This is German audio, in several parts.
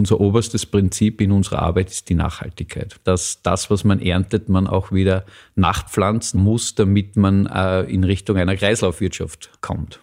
unser oberstes Prinzip in unserer Arbeit ist die Nachhaltigkeit. Dass das, was man erntet, man auch wieder nachpflanzen muss, damit man äh, in Richtung einer Kreislaufwirtschaft kommt.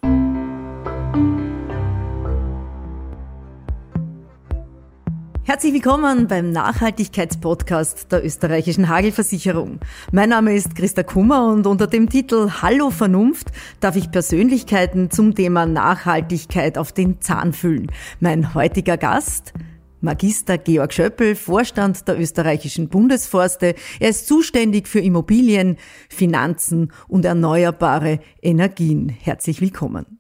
Herzlich willkommen beim Nachhaltigkeitspodcast der österreichischen Hagelversicherung. Mein Name ist Christa Kummer und unter dem Titel Hallo Vernunft darf ich Persönlichkeiten zum Thema Nachhaltigkeit auf den Zahn fühlen. Mein heutiger Gast Magister Georg Schöppel, Vorstand der österreichischen Bundesforste. Er ist zuständig für Immobilien, Finanzen und erneuerbare Energien. Herzlich willkommen.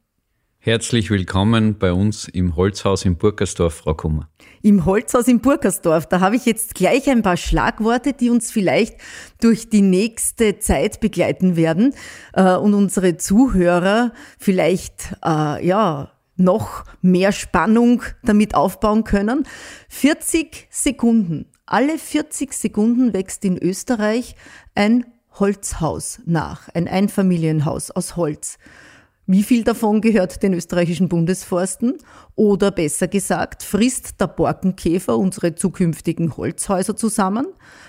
Herzlich willkommen bei uns im Holzhaus in Burgersdorf, Frau Kummer. Im Holzhaus in Burgersdorf, da habe ich jetzt gleich ein paar Schlagworte, die uns vielleicht durch die nächste Zeit begleiten werden äh, und unsere Zuhörer vielleicht äh, ja noch mehr Spannung damit aufbauen können. 40 Sekunden. Alle 40 Sekunden wächst in Österreich ein Holzhaus nach, ein Einfamilienhaus aus Holz. Wie viel davon gehört den österreichischen Bundesforsten? Oder besser gesagt, frisst der Borkenkäfer unsere zukünftigen Holzhäuser zusammen?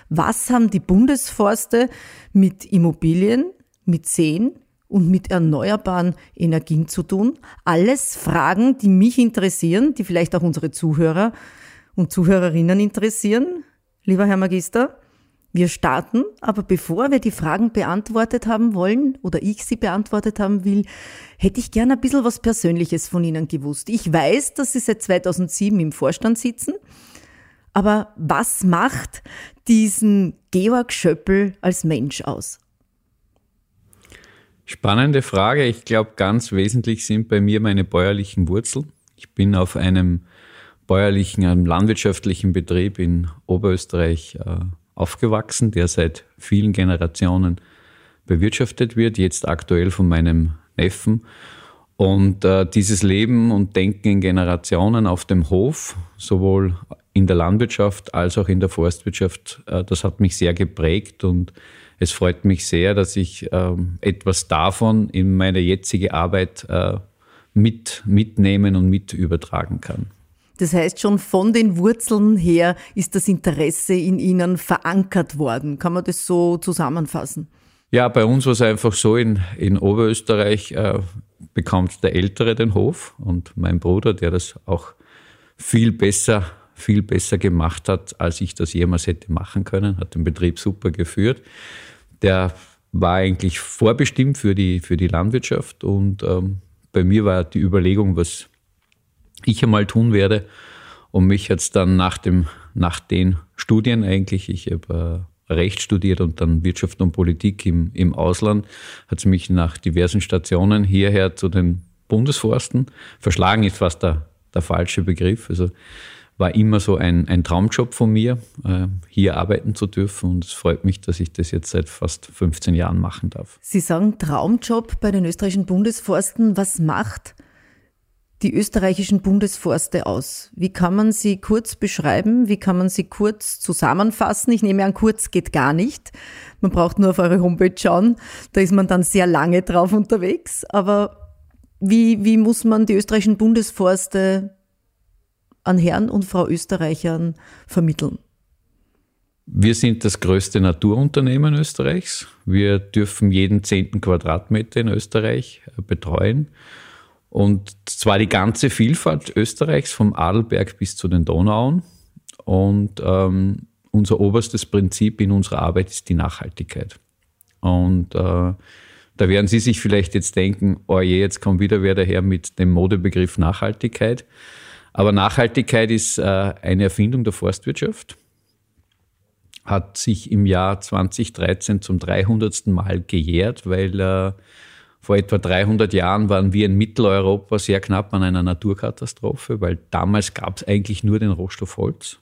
Was haben die Bundesforste mit Immobilien, mit Seen, und mit erneuerbaren Energien zu tun. Alles Fragen, die mich interessieren, die vielleicht auch unsere Zuhörer und Zuhörerinnen interessieren. Lieber Herr Magister, wir starten, aber bevor wir die Fragen beantwortet haben wollen oder ich sie beantwortet haben will, hätte ich gerne ein bisschen was Persönliches von Ihnen gewusst. Ich weiß, dass Sie seit 2007 im Vorstand sitzen, aber was macht diesen Georg Schöppel als Mensch aus? Spannende Frage. Ich glaube, ganz wesentlich sind bei mir meine bäuerlichen Wurzeln. Ich bin auf einem bäuerlichen, einem landwirtschaftlichen Betrieb in Oberösterreich äh, aufgewachsen, der seit vielen Generationen bewirtschaftet wird, jetzt aktuell von meinem Neffen. Und äh, dieses Leben und Denken in Generationen auf dem Hof, sowohl in der Landwirtschaft als auch in der Forstwirtschaft, äh, das hat mich sehr geprägt und es freut mich sehr, dass ich ähm, etwas davon in meine jetzige Arbeit äh, mit, mitnehmen und mit übertragen kann. Das heißt, schon von den Wurzeln her ist das Interesse in Ihnen verankert worden. Kann man das so zusammenfassen? Ja, bei uns war es einfach so, in, in Oberösterreich äh, bekommt der Ältere den Hof und mein Bruder, der das auch viel besser, viel besser gemacht hat, als ich das jemals hätte machen können, hat den Betrieb super geführt der war eigentlich vorbestimmt für die, für die Landwirtschaft und ähm, bei mir war die Überlegung, was ich einmal tun werde. Und mich jetzt dann nach, dem, nach den Studien eigentlich, ich habe äh, Recht studiert und dann Wirtschaft und Politik im, im Ausland, hat es mich nach diversen Stationen hierher zu den Bundesforsten verschlagen, ist fast der, der falsche Begriff. Also war immer so ein, ein Traumjob von mir, äh, hier arbeiten zu dürfen. Und es freut mich, dass ich das jetzt seit fast 15 Jahren machen darf. Sie sagen Traumjob bei den österreichischen Bundesforsten. Was macht die österreichischen Bundesforste aus? Wie kann man sie kurz beschreiben? Wie kann man sie kurz zusammenfassen? Ich nehme an, kurz geht gar nicht. Man braucht nur auf eure Homepage schauen. Da ist man dann sehr lange drauf unterwegs. Aber wie, wie muss man die österreichischen Bundesforste an Herrn und Frau Österreichern vermitteln? Wir sind das größte Naturunternehmen Österreichs. Wir dürfen jeden zehnten Quadratmeter in Österreich äh, betreuen. Und zwar die ganze Vielfalt Österreichs, vom Adelberg bis zu den Donauauen. Und ähm, unser oberstes Prinzip in unserer Arbeit ist die Nachhaltigkeit. Und äh, da werden Sie sich vielleicht jetzt denken, oh je, jetzt kommt wieder wer daher mit dem Modebegriff Nachhaltigkeit. Aber Nachhaltigkeit ist äh, eine Erfindung der Forstwirtschaft, hat sich im Jahr 2013 zum 300. Mal gejährt, weil äh, vor etwa 300 Jahren waren wir in Mitteleuropa sehr knapp an einer Naturkatastrophe, weil damals gab es eigentlich nur den Rohstoff Holz.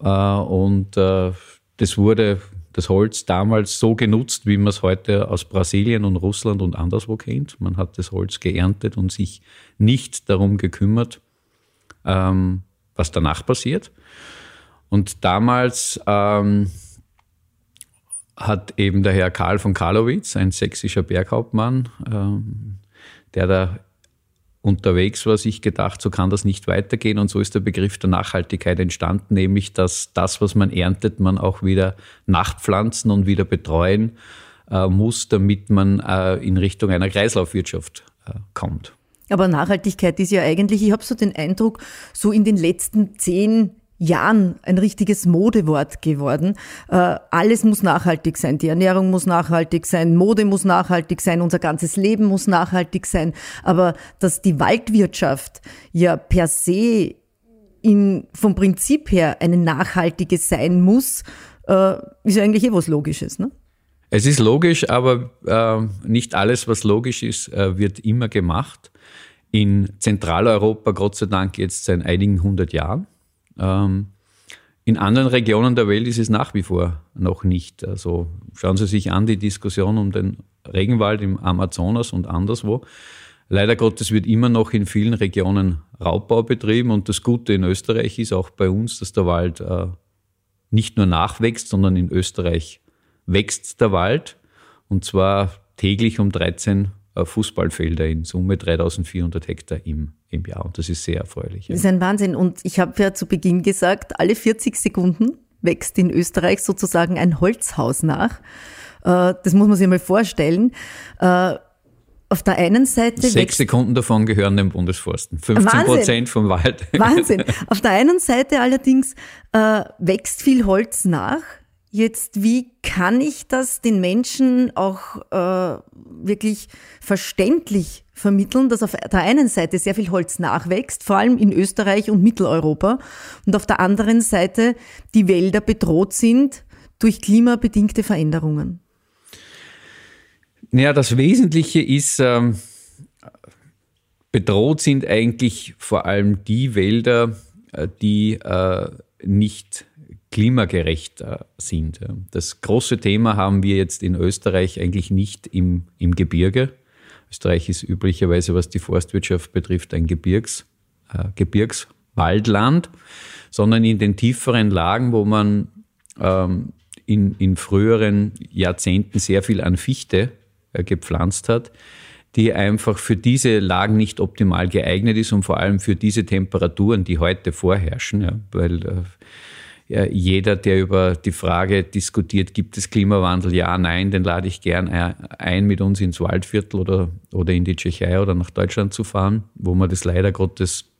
Äh, und das wurde das Holz damals so genutzt, wie man es heute aus Brasilien und Russland und anderswo kennt. Man hat das Holz geerntet und sich nicht darum gekümmert, ähm, was danach passiert. Und damals ähm, hat eben der Herr Karl von Karlowitz, ein sächsischer Berghauptmann, ähm, der da unterwegs war, sich gedacht, so kann das nicht weitergehen. Und so ist der Begriff der Nachhaltigkeit entstanden, nämlich dass das, was man erntet, man auch wieder nachpflanzen und wieder betreuen äh, muss, damit man äh, in Richtung einer Kreislaufwirtschaft äh, kommt. Aber Nachhaltigkeit ist ja eigentlich, ich habe so den Eindruck, so in den letzten zehn Jahren ein richtiges Modewort geworden. Äh, alles muss nachhaltig sein. Die Ernährung muss nachhaltig sein, Mode muss nachhaltig sein, unser ganzes Leben muss nachhaltig sein. Aber dass die Waldwirtschaft ja per se in, vom Prinzip her eine nachhaltige sein muss, äh, ist eigentlich eh was Logisches. Ne? Es ist logisch, aber äh, nicht alles, was logisch ist, äh, wird immer gemacht. In Zentraleuropa, Gott sei Dank, jetzt seit einigen hundert Jahren. Ähm, in anderen Regionen der Welt ist es nach wie vor noch nicht. Also schauen Sie sich an die Diskussion um den Regenwald im Amazonas und anderswo. Leider Gottes wird immer noch in vielen Regionen Raubbau betrieben und das Gute in Österreich ist auch bei uns, dass der Wald äh, nicht nur nachwächst, sondern in Österreich wächst der Wald und zwar täglich um 13 äh, Fußballfelder in Summe 3400 Hektar im, im Jahr. Und das ist sehr erfreulich. Das ist ein Wahnsinn. Und ich habe ja zu Beginn gesagt, alle 40 Sekunden wächst in Österreich sozusagen ein Holzhaus nach. Äh, das muss man sich mal vorstellen. Äh, auf der einen Seite. Sechs Sekunden davon gehören dem Bundesforsten. 15 Prozent vom Wald. Wahnsinn. Auf der einen Seite allerdings äh, wächst viel Holz nach. Jetzt, wie kann ich das den Menschen auch äh, wirklich verständlich vermitteln, dass auf der einen Seite sehr viel Holz nachwächst, vor allem in Österreich und Mitteleuropa, und auf der anderen Seite die Wälder bedroht sind durch klimabedingte Veränderungen? Naja, das Wesentliche ist, ähm, bedroht sind eigentlich vor allem die Wälder, äh, die äh, nicht klimagerecht sind. Das große Thema haben wir jetzt in Österreich eigentlich nicht im, im Gebirge. Österreich ist üblicherweise, was die Forstwirtschaft betrifft, ein Gebirgs, äh, Gebirgswaldland, sondern in den tieferen Lagen, wo man ähm, in, in früheren Jahrzehnten sehr viel an Fichte äh, gepflanzt hat, die einfach für diese Lagen nicht optimal geeignet ist und vor allem für diese Temperaturen, die heute vorherrschen, ja, weil äh, jeder, der über die Frage diskutiert, gibt es Klimawandel? Ja, nein, den lade ich gern ein, mit uns ins Waldviertel oder, oder in die Tschechei oder nach Deutschland zu fahren, wo man das leider Gottes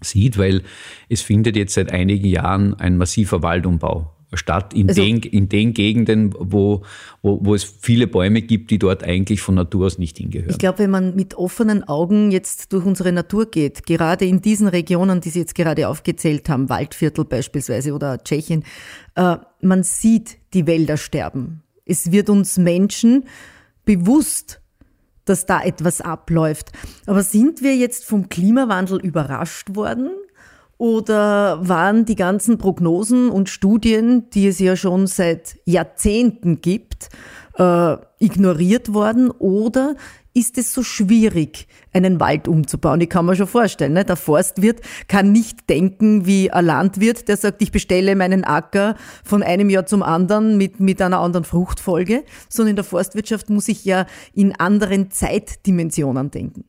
sieht, weil es findet jetzt seit einigen Jahren ein massiver Waldumbau statt in, also, den, in den Gegenden, wo, wo, wo es viele Bäume gibt, die dort eigentlich von Natur aus nicht hingehören. Ich glaube, wenn man mit offenen Augen jetzt durch unsere Natur geht, gerade in diesen Regionen, die Sie jetzt gerade aufgezählt haben, Waldviertel beispielsweise oder Tschechien, äh, man sieht die Wälder sterben. Es wird uns Menschen bewusst, dass da etwas abläuft. Aber sind wir jetzt vom Klimawandel überrascht worden? Oder waren die ganzen Prognosen und Studien, die es ja schon seit Jahrzehnten gibt, äh, ignoriert worden? Oder ist es so schwierig, einen Wald umzubauen? Ich kann mir schon vorstellen, ne? der Forstwirt kann nicht denken wie ein Landwirt, der sagt, ich bestelle meinen Acker von einem Jahr zum anderen mit, mit einer anderen Fruchtfolge, sondern in der Forstwirtschaft muss ich ja in anderen Zeitdimensionen denken.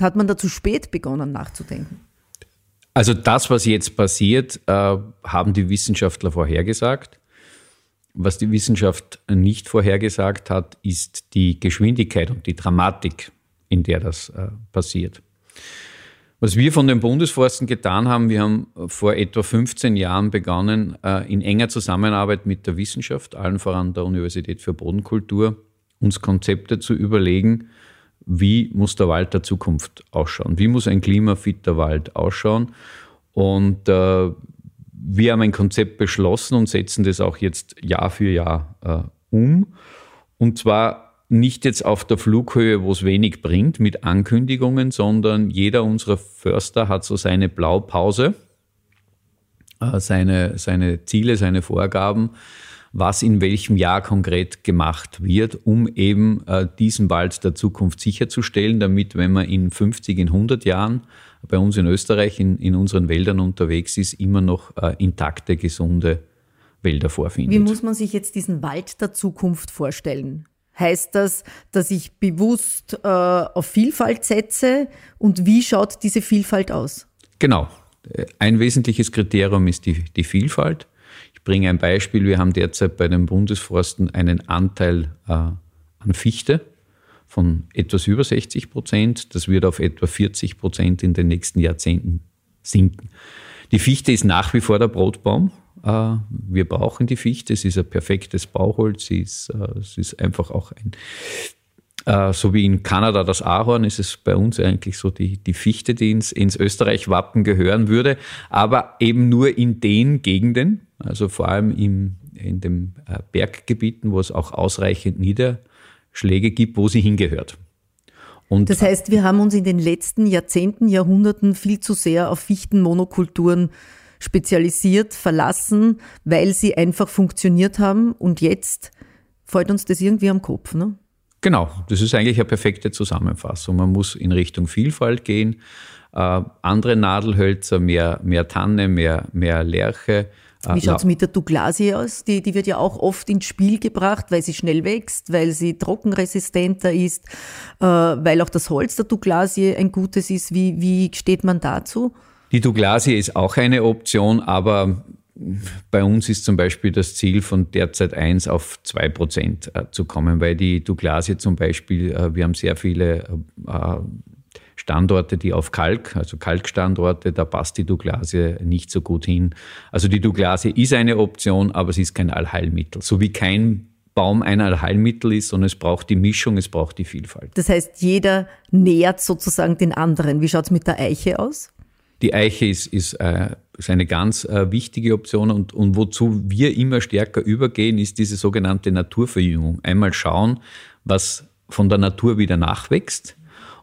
Hat man da zu spät begonnen nachzudenken? Also das, was jetzt passiert, äh, haben die Wissenschaftler vorhergesagt. Was die Wissenschaft nicht vorhergesagt hat, ist die Geschwindigkeit und die Dramatik, in der das äh, passiert. Was wir von den Bundesforsten getan haben, wir haben vor etwa 15 Jahren begonnen, äh, in enger Zusammenarbeit mit der Wissenschaft, allen voran der Universität für Bodenkultur, uns Konzepte zu überlegen, wie muss der Wald der Zukunft ausschauen? Wie muss ein klimafitter Wald ausschauen? Und äh, wir haben ein Konzept beschlossen und setzen das auch jetzt Jahr für Jahr äh, um. Und zwar nicht jetzt auf der Flughöhe, wo es wenig bringt mit Ankündigungen, sondern jeder unserer Förster hat so seine Blaupause, äh, seine, seine Ziele, seine Vorgaben was in welchem Jahr konkret gemacht wird, um eben äh, diesen Wald der Zukunft sicherzustellen, damit, wenn man in 50, in 100 Jahren bei uns in Österreich in, in unseren Wäldern unterwegs ist, immer noch äh, intakte, gesunde Wälder vorfindet. Wie muss man sich jetzt diesen Wald der Zukunft vorstellen? Heißt das, dass ich bewusst äh, auf Vielfalt setze? Und wie schaut diese Vielfalt aus? Genau. Ein wesentliches Kriterium ist die, die Vielfalt. Ich bringe ein Beispiel. Wir haben derzeit bei den Bundesforsten einen Anteil äh, an Fichte von etwas über 60 Prozent. Das wird auf etwa 40 Prozent in den nächsten Jahrzehnten sinken. Die Fichte ist nach wie vor der Brotbaum. Äh, wir brauchen die Fichte. Es ist ein perfektes Bauholz. Sie ist, äh, es ist einfach auch ein, äh, so wie in Kanada das Ahorn, ist es bei uns eigentlich so die, die Fichte, die ins, ins Österreich-Wappen gehören würde, aber eben nur in den Gegenden, also vor allem im, in den Berggebieten, wo es auch ausreichend Niederschläge gibt, wo sie hingehört. Und das heißt, wir haben uns in den letzten Jahrzehnten, Jahrhunderten viel zu sehr auf Fichtenmonokulturen spezialisiert, verlassen, weil sie einfach funktioniert haben und jetzt fällt uns das irgendwie am Kopf. Ne? Genau, das ist eigentlich eine perfekte Zusammenfassung. Man muss in Richtung Vielfalt gehen, äh, andere Nadelhölzer, mehr, mehr Tanne, mehr, mehr Lerche, wie schaut es mit der Douglasie aus? Die, die wird ja auch oft ins Spiel gebracht, weil sie schnell wächst, weil sie trockenresistenter ist, äh, weil auch das Holz der Douglasie ein gutes ist. Wie, wie steht man dazu? Die Douglasie ist auch eine Option, aber bei uns ist zum Beispiel das Ziel von derzeit 1 auf 2 Prozent äh, zu kommen, weil die Douglasie zum Beispiel, äh, wir haben sehr viele äh, Standorte, die auf Kalk, also Kalkstandorte, da passt die Douglasie nicht so gut hin. Also die Douglasie ist eine Option, aber sie ist kein Allheilmittel. So wie kein Baum ein Allheilmittel ist, sondern es braucht die Mischung, es braucht die Vielfalt. Das heißt, jeder nährt sozusagen den anderen. Wie schaut es mit der Eiche aus? Die Eiche ist, ist, äh, ist eine ganz äh, wichtige Option und, und wozu wir immer stärker übergehen, ist diese sogenannte Naturverjüngung. Einmal schauen, was von der Natur wieder nachwächst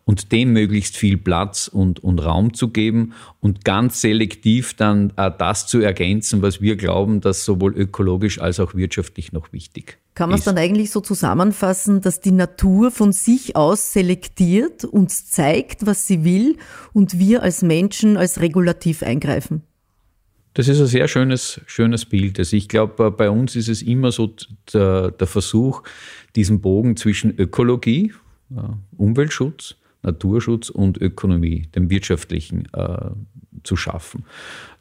und dem möglichst viel Platz und, und Raum zu geben und ganz selektiv dann äh, das zu ergänzen, was wir glauben, dass sowohl ökologisch als auch wirtschaftlich noch wichtig Kann man es dann eigentlich so zusammenfassen, dass die Natur von sich aus selektiert, uns zeigt, was sie will und wir als Menschen als regulativ eingreifen? Das ist ein sehr schönes, schönes Bild. Also ich glaube, bei uns ist es immer so der, der Versuch, diesen Bogen zwischen Ökologie, äh, Umweltschutz Naturschutz und Ökonomie, dem wirtschaftlichen, äh, zu schaffen.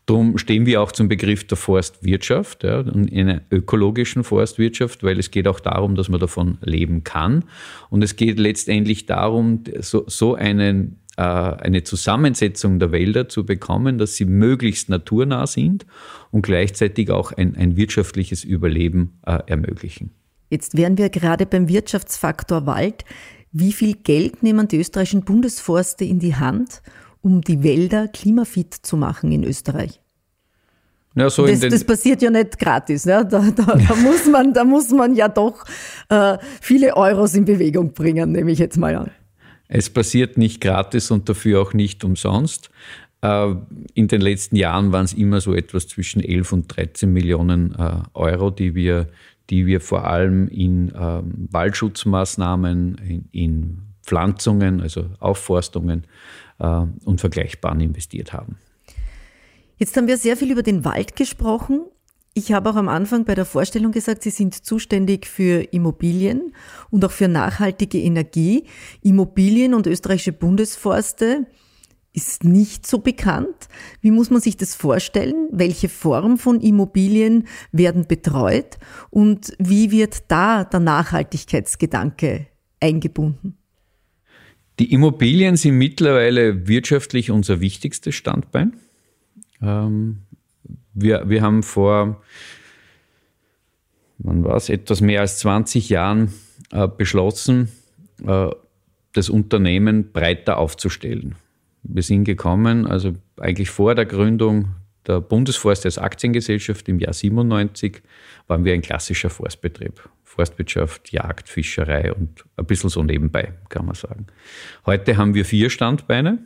Darum stehen wir auch zum Begriff der Forstwirtschaft, ja, in einer ökologischen Forstwirtschaft, weil es geht auch darum, dass man davon leben kann. Und es geht letztendlich darum, so, so einen, äh, eine Zusammensetzung der Wälder zu bekommen, dass sie möglichst naturnah sind und gleichzeitig auch ein, ein wirtschaftliches Überleben äh, ermöglichen. Jetzt wären wir gerade beim Wirtschaftsfaktor Wald. Wie viel Geld nehmen die österreichischen Bundesforste in die Hand, um die Wälder klimafit zu machen in Österreich? Ja, so das, das, passiert ja nicht gratis. Ne? Da, da, da, muss man, da muss man ja doch äh, viele Euros in Bewegung bringen, nehme ich jetzt mal an. Es passiert nicht gratis und dafür auch nicht umsonst. Äh, in den letzten Jahren waren es immer so etwas zwischen 11 und 13 Millionen äh, Euro, die wir die wir vor allem in ähm, Waldschutzmaßnahmen, in, in, Pflanzungen, also Aufforstungen äh, und Vergleichbaren investiert haben. Jetzt haben wir sehr viel über den Wald gesprochen. Ich habe auch am Anfang bei der Vorstellung gesagt, Sie sind zuständig für Immobilien und auch für nachhaltige Energie. Immobilien und österreichische Bundesforste ist nicht so bekannt. Wie muss man sich das vorstellen? Welche Form von Immobilien werden betreut und wie wird da der Nachhaltigkeitsgedanke eingebunden? Die Immobilien sind mittlerweile wirtschaftlich unser wichtigstes Standbein. Ähm, wir, wir haben vor, wann war es, etwas mehr als 20 Jahren äh, beschlossen, äh, das Unternehmen breiter aufzustellen wir sind gekommen, also eigentlich vor der Gründung der Bundesforst als Aktiengesellschaft im Jahr 97 waren wir ein klassischer Forstbetrieb. Forstwirtschaft, Jagd, Fischerei und ein bisschen so nebenbei, kann man sagen. Heute haben wir vier Standbeine.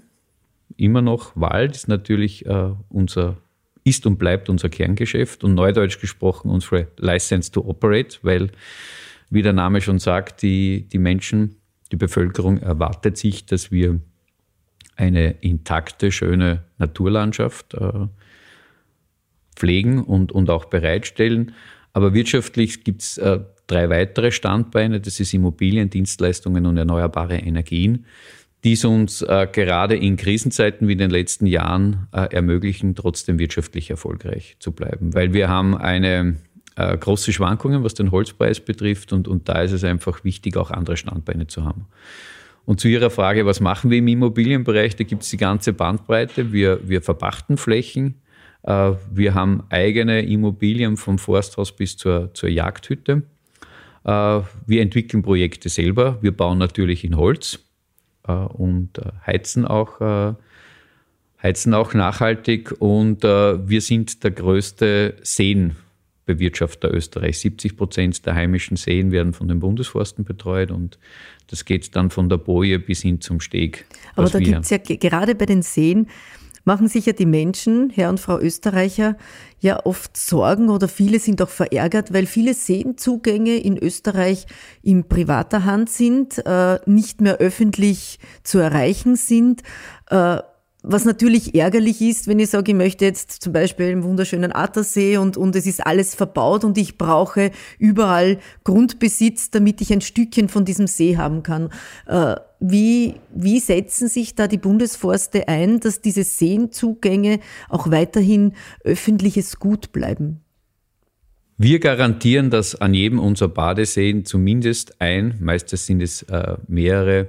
Immer noch Wald ist natürlich äh, unser, ist und bleibt unser Kerngeschäft und neudeutsch gesprochen unsere License to Operate, weil, wie der Name schon sagt, die, die Menschen, die Bevölkerung erwartet sich, dass wir eine intakte, schöne Naturlandschaft äh, pflegen und, und auch bereitstellen. Aber wirtschaftlich gibt es äh, drei weitere Standbeine, das ist Immobilien, Dienstleistungen und erneuerbare Energien, die es uns äh, gerade in Krisenzeiten wie in den letzten Jahren ermöglichen, trotzdem wirtschaftlich erfolgreich zu bleiben. Weil wir haben eine große Schwankungen, was den Holzpreis betrifft und, und da ist es einfach wichtig, auch andere Standbeine zu haben. Und zu Ihrer Frage, was machen wir im Immobilienbereich? Da gibt es die ganze Bandbreite. Wir, wir verpachten Flächen. Äh, wir haben eigene Immobilien vom Forsthaus bis zur, zur Jagdhütte. Äh, wir entwickeln Projekte selber. Wir bauen natürlich in Holz äh, und heizen auch, heizen auch nachhaltig. Und wir sind der größte Seen Bewirtschafter Österreich. 70 Prozent der heimischen Seen werden von den Bundesforsten betreut und das geht dann von der Boje bis hin zum Steg. Aber da gibt es ja gerade bei den Seen, machen sich ja die Menschen, Herr und Frau Österreicher, ja oft Sorgen oder viele sind auch verärgert, weil viele Seenzugänge in Österreich in privater Hand sind, äh, nicht mehr öffentlich zu erreichen sind. Äh, was natürlich ärgerlich ist, wenn ich sage, ich möchte jetzt zum Beispiel einen wunderschönen Attersee und, und es ist alles verbaut und ich brauche überall Grundbesitz, damit ich ein Stückchen von diesem See haben kann. Äh, wie, wie setzen sich da die Bundesforste ein, dass diese Seenzugänge auch weiterhin öffentliches Gut bleiben? Wir garantieren, dass an jedem unserer Badeseen zumindest ein, meistens sind es äh, mehrere,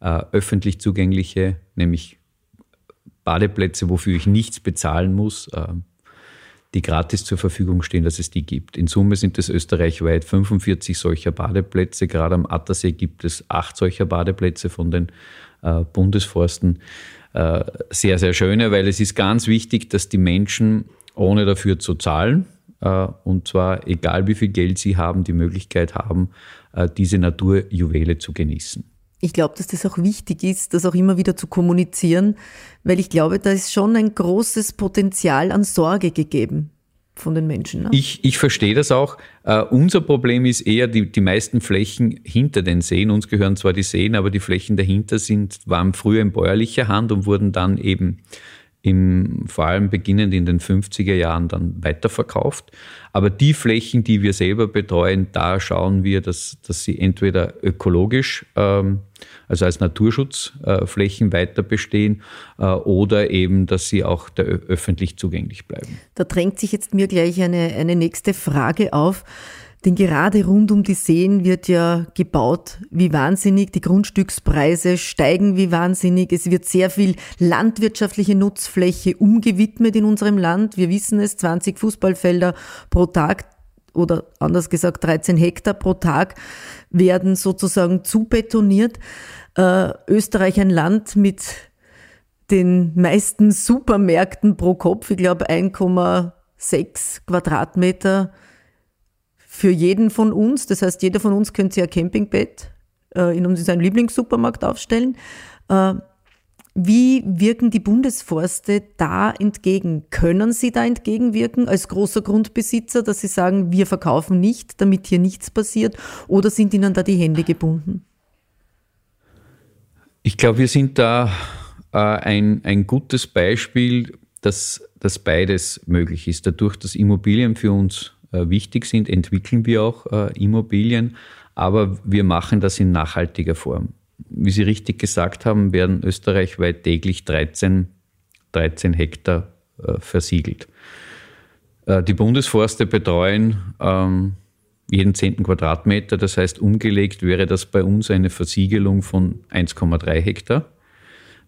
äh, öffentlich zugängliche, nämlich Badeplätze, wofür ich nichts bezahlen muss, äh, die gratis zur Verfügung stehen, dass es die gibt. In Summe sind es österreichweit 45 solcher Badeplätze. Gerade am Attersee gibt es acht solcher Badeplätze von den äh, Bundesforsten. Äh, sehr, sehr schöne, weil es ist ganz wichtig, dass die Menschen ohne dafür zu zahlen, und zwar egal wie viel Geld sie haben, die Möglichkeit haben, diese Naturjuwele zu genießen ich glaube, dass das auch wichtig ist, das auch immer wieder zu kommunizieren, weil ich glaube, da ist schon ein großes Potenzial an Sorge gegeben von den Menschen. Ne? Ich, ich verstehe das auch. Uh, unser Problem ist eher die, die meisten Flächen hinter den Seen. Uns gehören zwar die Seen, aber die Flächen dahinter sind, waren früher in bäuerlicher Hand und wurden dann eben im, vor allem beginnend in den 50er Jahren dann weiterverkauft. Aber die Flächen, die wir selber betreuen, da schauen wir, dass, dass sie entweder ökologisch, ähm, also als Naturschutzflächen äh, weiter bestehen äh, oder eben, dass sie auch öffentlich zugänglich bleiben. Da drängt sich jetzt mir gleich eine, eine nächste Frage auf. Denn gerade rund um die Seen wird ja gebaut wie wahnsinnig. Die Grundstückspreise steigen wie wahnsinnig. Es wird sehr viel landwirtschaftliche Nutzfläche umgewidmet in unserem Land. Wir wissen es, 20 Fußballfelder pro Tag oder anders gesagt 13 Hektar pro Tag werden sozusagen zubetoniert. Äh, Österreich ein Land mit den meisten Supermärkten pro Kopf. Ich glaube 1,6 Quadratmeter für jeden von uns. Das heißt, jeder von uns könnte sich ein Campingbett äh, in seinem Lieblingssupermarkt aufstellen. Äh, wie wirken die Bundesforste da entgegen? Können sie da entgegenwirken als großer Grundbesitzer, dass sie sagen, wir verkaufen nicht, damit hier nichts passiert? Oder sind ihnen da die Hände gebunden? Ich glaube, wir sind da äh, ein, ein gutes Beispiel, dass, dass beides möglich ist. Dadurch, dass Immobilien für uns wichtig sind, entwickeln wir auch äh, Immobilien, aber wir machen das in nachhaltiger Form. Wie Sie richtig gesagt haben, werden österreichweit täglich 13, 13 Hektar äh, versiegelt. Die Bundesforste betreuen ähm, jeden zehnten Quadratmeter. Das heißt, umgelegt wäre das bei uns eine Versiegelung von 1,3 Hektar.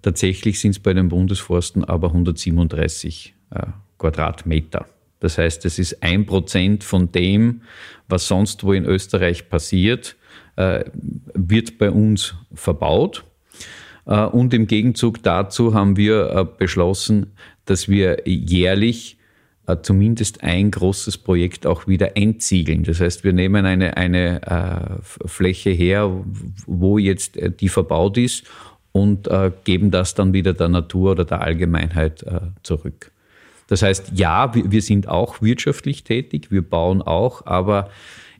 Tatsächlich sind es bei den Bundesforsten aber 137 Quadratmeter. Das heißt, es ist ein Prozent von dem, was sonst wo in Österreich passiert, äh, wird bei uns verbaut. Äh, und im Gegenzug dazu haben wir äh, beschlossen, dass wir jährlich zumindest ein großes Projekt auch wieder entsiegeln. Das heißt, wir nehmen eine, eine Fläche her, wo jetzt die verbaut ist und geben das dann wieder der Natur oder der Allgemeinheit zurück. Das heißt, ja, wir sind auch wirtschaftlich tätig, wir bauen auch, aber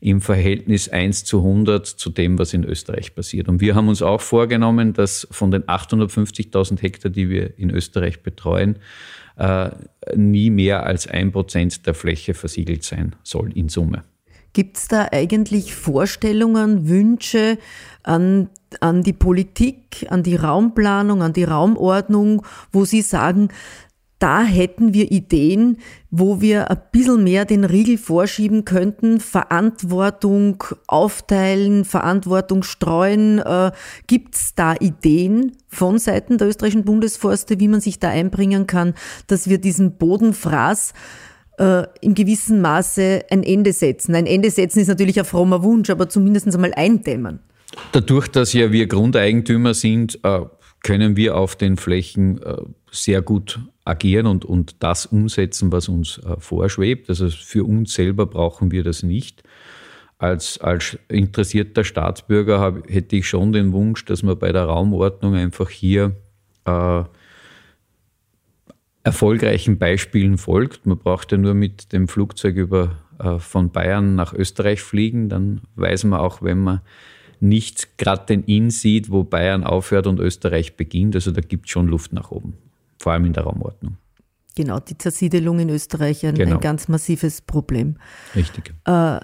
im Verhältnis 1 zu 100 zu dem, was in Österreich passiert. Und wir haben uns auch vorgenommen, dass von den 850.000 Hektar, die wir in Österreich betreuen, äh, nie mehr als ein Prozent der Fläche versiegelt sein soll in Summe. Gibt es da eigentlich Vorstellungen, Wünsche an, an die Politik, an die Raumplanung, an die Raumordnung, wo Sie sagen, da hätten wir Ideen, wo wir ein bisschen mehr den Riegel vorschieben könnten, Verantwortung aufteilen, Verantwortung streuen. Äh, Gibt es da Ideen von Seiten der österreichischen Bundesforste, wie man sich da einbringen kann, dass wir diesen Bodenfraß äh, im gewissen Maße ein Ende setzen? Ein Ende setzen ist natürlich ein frommer Wunsch, aber zumindest einmal eindämmen. Dadurch, dass ja wir Grundeigentümer sind, äh, können wir auf den Flächen sehr gut agieren und, und das umsetzen, was uns äh, vorschwebt. Also für uns selber brauchen wir das nicht. Als, als interessierter Staatsbürger hab, hätte ich schon den Wunsch, dass man bei der Raumordnung einfach hier äh, erfolgreichen Beispielen folgt. Man braucht ja nur mit dem Flugzeug über, äh, von Bayern nach Österreich fliegen, dann weiß man auch, wenn man nicht gerade den Inn sieht, wo Bayern aufhört und Österreich beginnt. Also da gibt es schon Luft nach oben, vor allem in der Raumordnung. Genau, die Zersiedelung in Österreich ein, genau. ein ganz massives Problem. Richtig. Äh,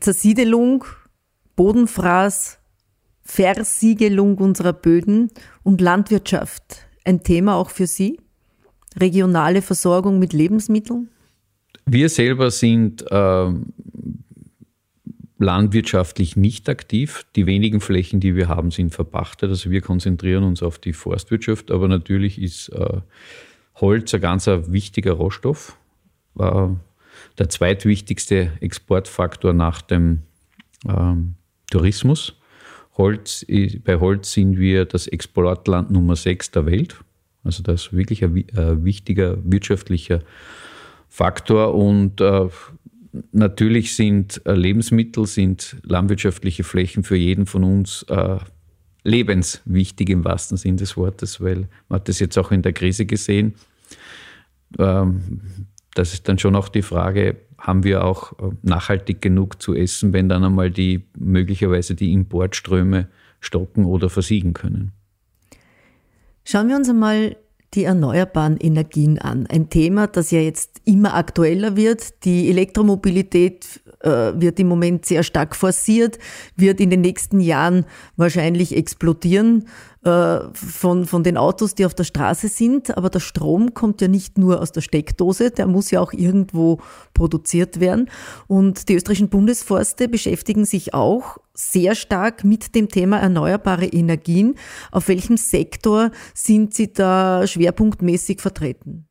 Zersiedelung, Bodenfraß, Versiegelung unserer Böden und Landwirtschaft. Ein Thema auch für Sie? Regionale Versorgung mit Lebensmitteln? Wir selber sind äh, landwirtschaftlich nicht aktiv. Die wenigen Flächen, die wir haben, sind verpachtet. Also wir konzentrieren uns auf die Forstwirtschaft, aber natürlich ist äh, Holz ein ganz wichtiger Rohstoff. Äh, der zweitwichtigste Exportfaktor nach dem ähm, Tourismus. Holz, bei Holz sind wir das Exportland Nummer 6 der Welt. Also das ist wirklich ein, ein wichtiger wirtschaftlicher Faktor und äh, natürlich sind äh, Lebensmittel, sind landwirtschaftliche Flächen für jeden von uns äh, lebenswichtig im wahrsten Sinn des Wortes, weil man hat das jetzt auch in der Krise gesehen. Ähm, das ist dann schon auch die Frage, haben wir auch äh, nachhaltig genug zu essen, wenn dann einmal die möglicherweise die Importströme stocken oder versiegen können. Schauen wir uns einmal die erneuerbaren Energien an. Ein Thema, das ja jetzt immer aktueller wird. Die Elektromobilität äh, wird im Moment sehr stark forciert, wird in den nächsten Jahren wahrscheinlich explodieren äh, von, von den Autos, die auf der Straße sind. Aber der Strom kommt ja nicht nur aus der Steckdose, der muss ja auch irgendwo produziert werden. Und die österreichischen Bundesforste beschäftigen sich auch sehr stark mit dem Thema erneuerbare Energien. Auf welchem Sektor sind Sie da schwerpunktmäßig vertreten?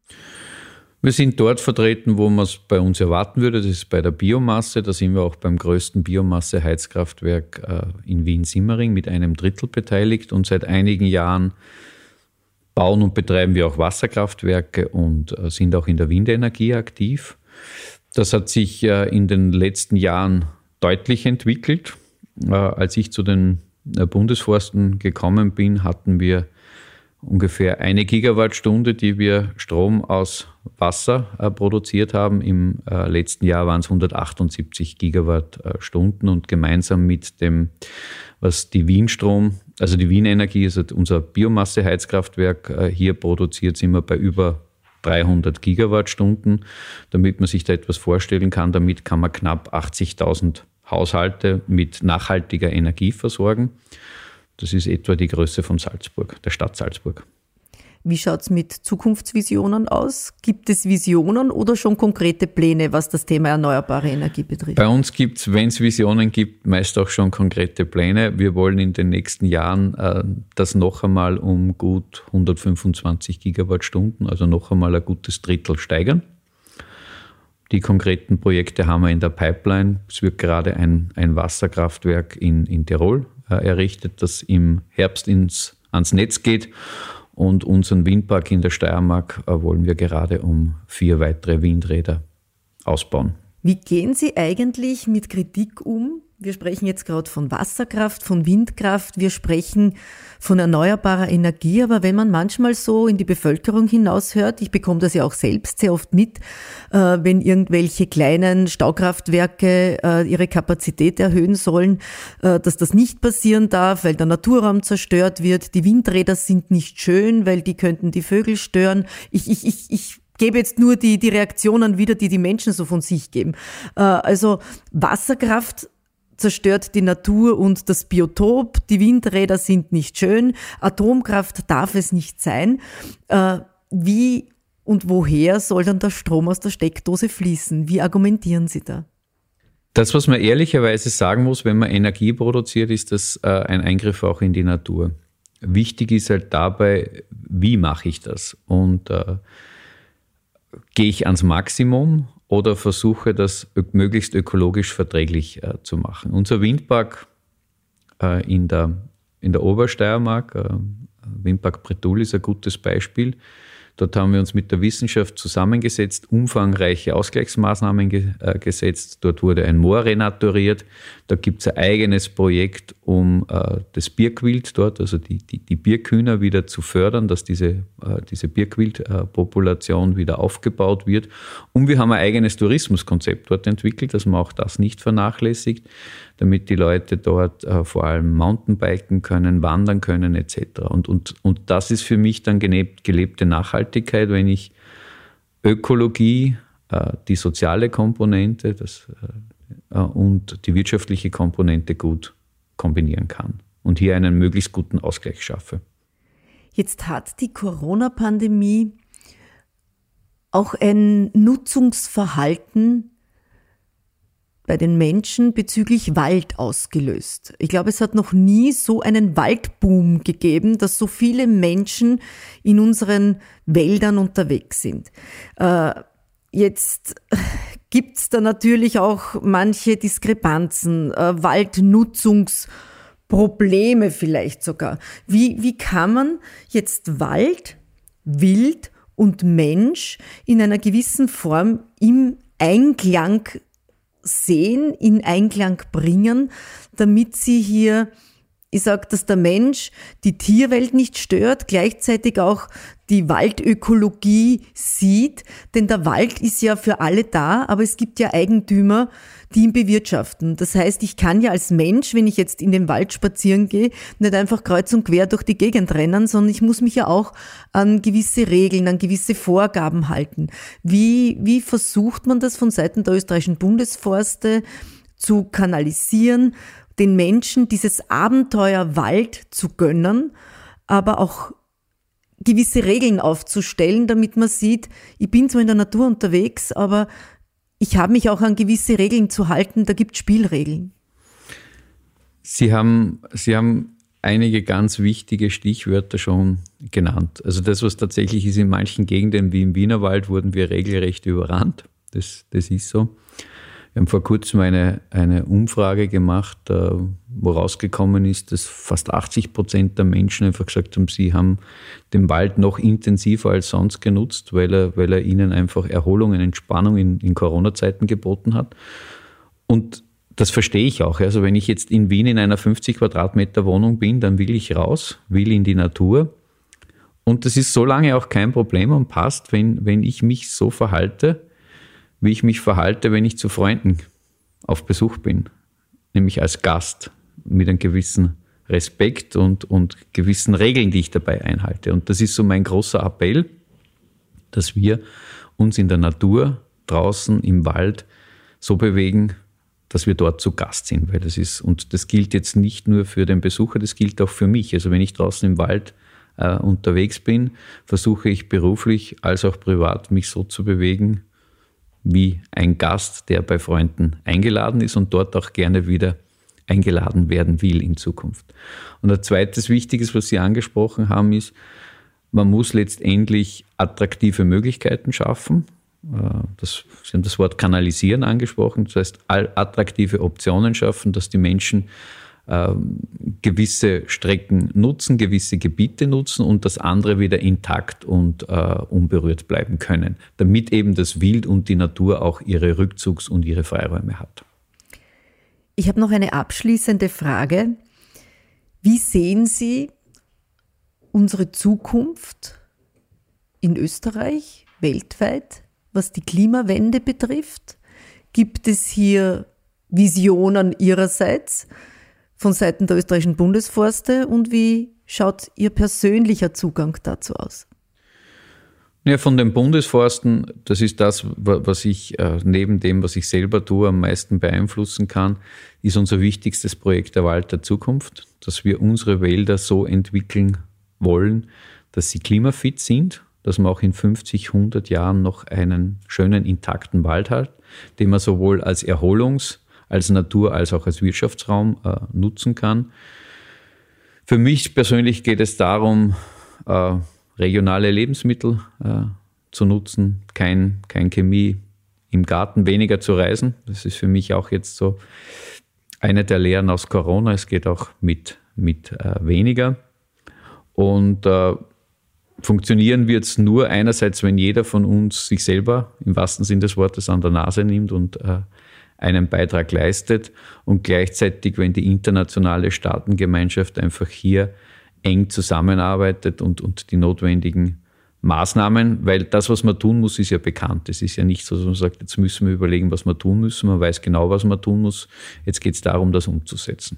Wir sind dort vertreten, wo man es bei uns erwarten würde. Das ist bei der Biomasse. Da sind wir auch beim größten Biomasse-Heizkraftwerk äh, in Wien-Simmering mit einem Drittel beteiligt. Und seit einigen Jahren bauen und betreiben wir auch Wasserkraftwerke und äh, sind auch in der Windenergie aktiv. Das hat sich äh, in den letzten Jahren deutlich entwickelt. Als ich zu den Bundesforsten gekommen bin, hatten wir ungefähr eine Gigawattstunde, die wir Strom aus Wasser äh, produziert haben. Im äh, letzten Jahr waren es 178 Gigawattstunden und gemeinsam mit dem, was die Wienstrom, also die Wienenergie, also unser Biomasseheizkraftwerk äh, hier produziert, sind wir bei über 300 Gigawattstunden. Damit man sich da etwas vorstellen kann, damit kann man knapp 80.000 Haushalte mit nachhaltiger Energie versorgen. Das ist etwa die Größe von Salzburg, der Stadt Salzburg. Wie schaut es mit Zukunftsvisionen aus? Gibt es Visionen oder schon konkrete Pläne, was das Thema erneuerbare Energie betrifft? Bei uns gibt es, wenn es Visionen gibt, meist auch schon konkrete Pläne. Wir wollen in den nächsten Jahren äh, das noch einmal um gut 125 Gigawattstunden, also noch einmal ein gutes Drittel steigern. Die konkreten Projekte haben wir in der Pipeline. Es wird gerade ein, ein Wasserkraftwerk in, in Tirol errichtet, das im Herbst ins, ans Netz geht. Und unseren Windpark in der Steiermark äh, wollen wir gerade um vier weitere Windräder ausbauen. Wie gehen Sie eigentlich mit Kritik um, wir sprechen jetzt gerade von Wasserkraft, von Windkraft, wir sprechen von erneuerbarer Energie, aber wenn man manchmal so in die Bevölkerung hinaushört, ich bekomme das ja auch selbst sehr oft mit, äh, wenn irgendwelche kleinen Staukraftwerke äh, ihre Kapazität erhöhen sollen, äh, dass das nicht passieren darf, weil der Naturraum zerstört wird, die Windräder sind nicht schön, weil die könnten die Vögel stören. Ich, ich, ich, ich gebe jetzt nur die, die Reaktionen wieder, die die Menschen so von sich geben. Äh, also Wasserkraft zerstört die Natur und das Biotop, die Windräder sind nicht schön, Atomkraft darf es nicht sein. Äh, wie und woher soll dann der Strom aus der Steckdose fließen? Wie argumentieren Sie da? Das, was man ehrlicherweise sagen muss, wenn man Energie produziert, ist das äh, ein Eingriff auch in die Natur. Wichtig ist halt dabei, wie mache ich das? Und gehe ich ans Maximum oder versuche das möglichst ökologisch verträglich äh, zu machen. Unser Windpark äh, in, der, in der Obersteiermark, äh, Windpark Bretul ist ein gutes Beispiel. Dort haben wir uns mit der Wissenschaft zusammengesetzt, umfangreiche Ausgleichsmaßnahmen ge äh, gesetzt. Dort wurde ein Moor renaturiert. Da gibt es ein eigenes Projekt, um äh, das Birkwild dort, also die, die, die Birkhühner wieder zu fördern, dass diese, äh, diese Birkwildpopulation wieder aufgebaut wird. Und wir haben ein eigenes Tourismuskonzept dort entwickelt, dass man auch das nicht vernachlässigt, damit die Leute dort äh, vor allem Mountainbiken können, wandern können etc. Und, und, und das ist für mich dann gelebte Nachhaltigkeit Nachhaltigkeit, wenn ich Ökologie, äh, die soziale Komponente das, äh, und die wirtschaftliche Komponente gut kombinieren kann und hier einen möglichst guten Ausgleich schaffe. Jetzt hat die Corona-Pandemie auch ein Nutzungsverhalten bei den Menschen bezüglich Wald ausgelöst. Ich glaube, es hat noch nie so einen Waldboom gegeben, dass so viele Menschen in unseren Wäldern unterwegs sind. Äh, jetzt gibt's da natürlich auch manche Diskrepanzen, äh, Waldnutzungsprobleme vielleicht sogar. Wie, wie kann man jetzt Wald, Wild und Mensch in einer gewissen Form im Einklang sehen, in Einklang bringen, damit sie hier ich sage, dass der Mensch die Tierwelt nicht stört, gleichzeitig auch die Waldökologie sieht, denn der Wald ist ja für alle da, aber es gibt ja Eigentümer, die ihn bewirtschaften. Das heißt, ich kann ja als Mensch, wenn ich jetzt in den Wald spazieren gehe, nicht einfach kreuz und quer durch die Gegend rennen, sondern ich muss mich ja auch an gewisse Regeln, an gewisse Vorgaben halten. Wie, wie versucht man das von Seiten der österreichischen Bundesforste zu kanalisieren? Den Menschen dieses Abenteuer Wald zu gönnen, aber auch gewisse Regeln aufzustellen, damit man sieht, ich bin zwar in der Natur unterwegs, aber ich habe mich auch an gewisse Regeln zu halten, da gibt es Spielregeln. Sie haben, Sie haben einige ganz wichtige Stichwörter schon genannt. Also das, was tatsächlich ist, in manchen Gegenden wie im Wienerwald wurden wir regelrecht überrannt. Das, das ist so. Wir haben vor kurzem eine, eine Umfrage gemacht, äh, wo rausgekommen ist, dass fast 80 Prozent der Menschen einfach gesagt haben, sie haben den Wald noch intensiver als sonst genutzt, weil er, weil er ihnen einfach Erholung und Entspannung in, in Corona-Zeiten geboten hat. Und das verstehe ich auch. Also wenn ich jetzt in Wien in einer 50 Quadratmeter Wohnung bin, dann will ich raus, will in die Natur. Und das ist so lange auch kein Problem und passt, wenn, wenn ich mich so verhalte, wie ich mich verhalte, wenn ich zu Freunden auf Besuch bin, nämlich als Gast mit einem gewissen Respekt und, und gewissen Regeln, die ich dabei einhalte. Und das ist so mein großer Appell, dass wir uns in der Natur, draußen im Wald so bewegen, dass wir dort zu Gast sind, weil das ist, und das gilt jetzt nicht nur für den Besucher, das gilt auch für mich. Also wenn ich draußen im Wald äh, unterwegs bin, versuche ich beruflich als auch privat mich so zu bewegen, wie ein Gast, der bei Freunden eingeladen ist und dort auch gerne wieder eingeladen werden will in Zukunft. Und ein zweites Wichtiges, was Sie angesprochen haben, ist, man muss letztendlich attraktive Möglichkeiten schaffen. Äh, das, Sie haben das Wort kanalisieren angesprochen, das heißt attraktive Optionen schaffen, dass die Menschen ähm, gewisse Strecken nutzen, gewisse Gebiete nutzen und das andere wieder intakt und äh, unberührt bleiben können, damit eben das Wild und die Natur auch ihre Rückzugs- und ihre Freiräume hat. Ich habe noch eine abschließende Frage. Wie sehen Sie unsere Zukunft in Österreich, weltweit, was die Klimawende betrifft? Gibt es hier Visionen Ihrerseits? Von Seiten der österreichischen Bundesforste und wie schaut Ihr persönlicher Zugang dazu aus? Ja, von den Bundesforsten, das ist das, was ich äh, neben dem, was ich selber tue, am meisten beeinflussen kann, ist unser wichtigstes Projekt der Wald der Zukunft, dass wir unsere Wälder so entwickeln wollen, dass sie klimafit sind, dass man auch in 50, 100 Jahren noch einen schönen, intakten Wald hat, den man sowohl als Erholungs-, als Natur- als auch als Wirtschaftsraum äh, nutzen kann. Für mich persönlich geht es darum, äh, regionale Lebensmittel äh, zu nutzen, kein, kein Chemie im Garten, weniger zu reisen. Das ist für mich auch jetzt so eine der Lehren aus Corona. Es geht auch mit, mit äh, weniger. Und äh, funktionieren wird es nur einerseits, wenn jeder von uns sich selber im wahrsten Sinn des Wortes an der Nase nimmt und äh, einen Beitrag leistet und gleichzeitig, wenn die internationale Staatengemeinschaft einfach hier eng zusammenarbeitet und, und die notwendigen Maßnahmen, weil das, was man tun muss, ist ja bekannt. Es ist ja nicht so, dass man sagt, jetzt müssen wir überlegen, was wir tun müssen. Man weiß genau, was man tun muss. Jetzt geht es darum, das umzusetzen.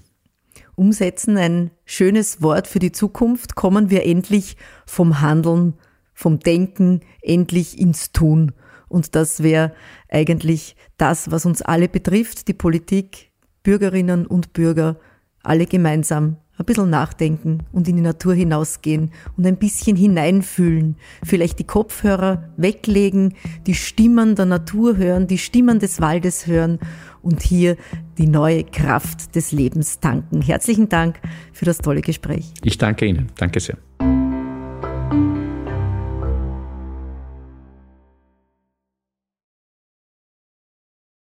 Umsetzen, ein schönes Wort für die Zukunft. Kommen wir endlich vom Handeln, vom Denken endlich ins Tun. Und das wäre eigentlich das, was uns alle betrifft, die Politik, Bürgerinnen und Bürger, alle gemeinsam ein bisschen nachdenken und in die Natur hinausgehen und ein bisschen hineinfühlen. Vielleicht die Kopfhörer weglegen, die Stimmen der Natur hören, die Stimmen des Waldes hören und hier die neue Kraft des Lebens tanken. Herzlichen Dank für das tolle Gespräch. Ich danke Ihnen. Danke sehr.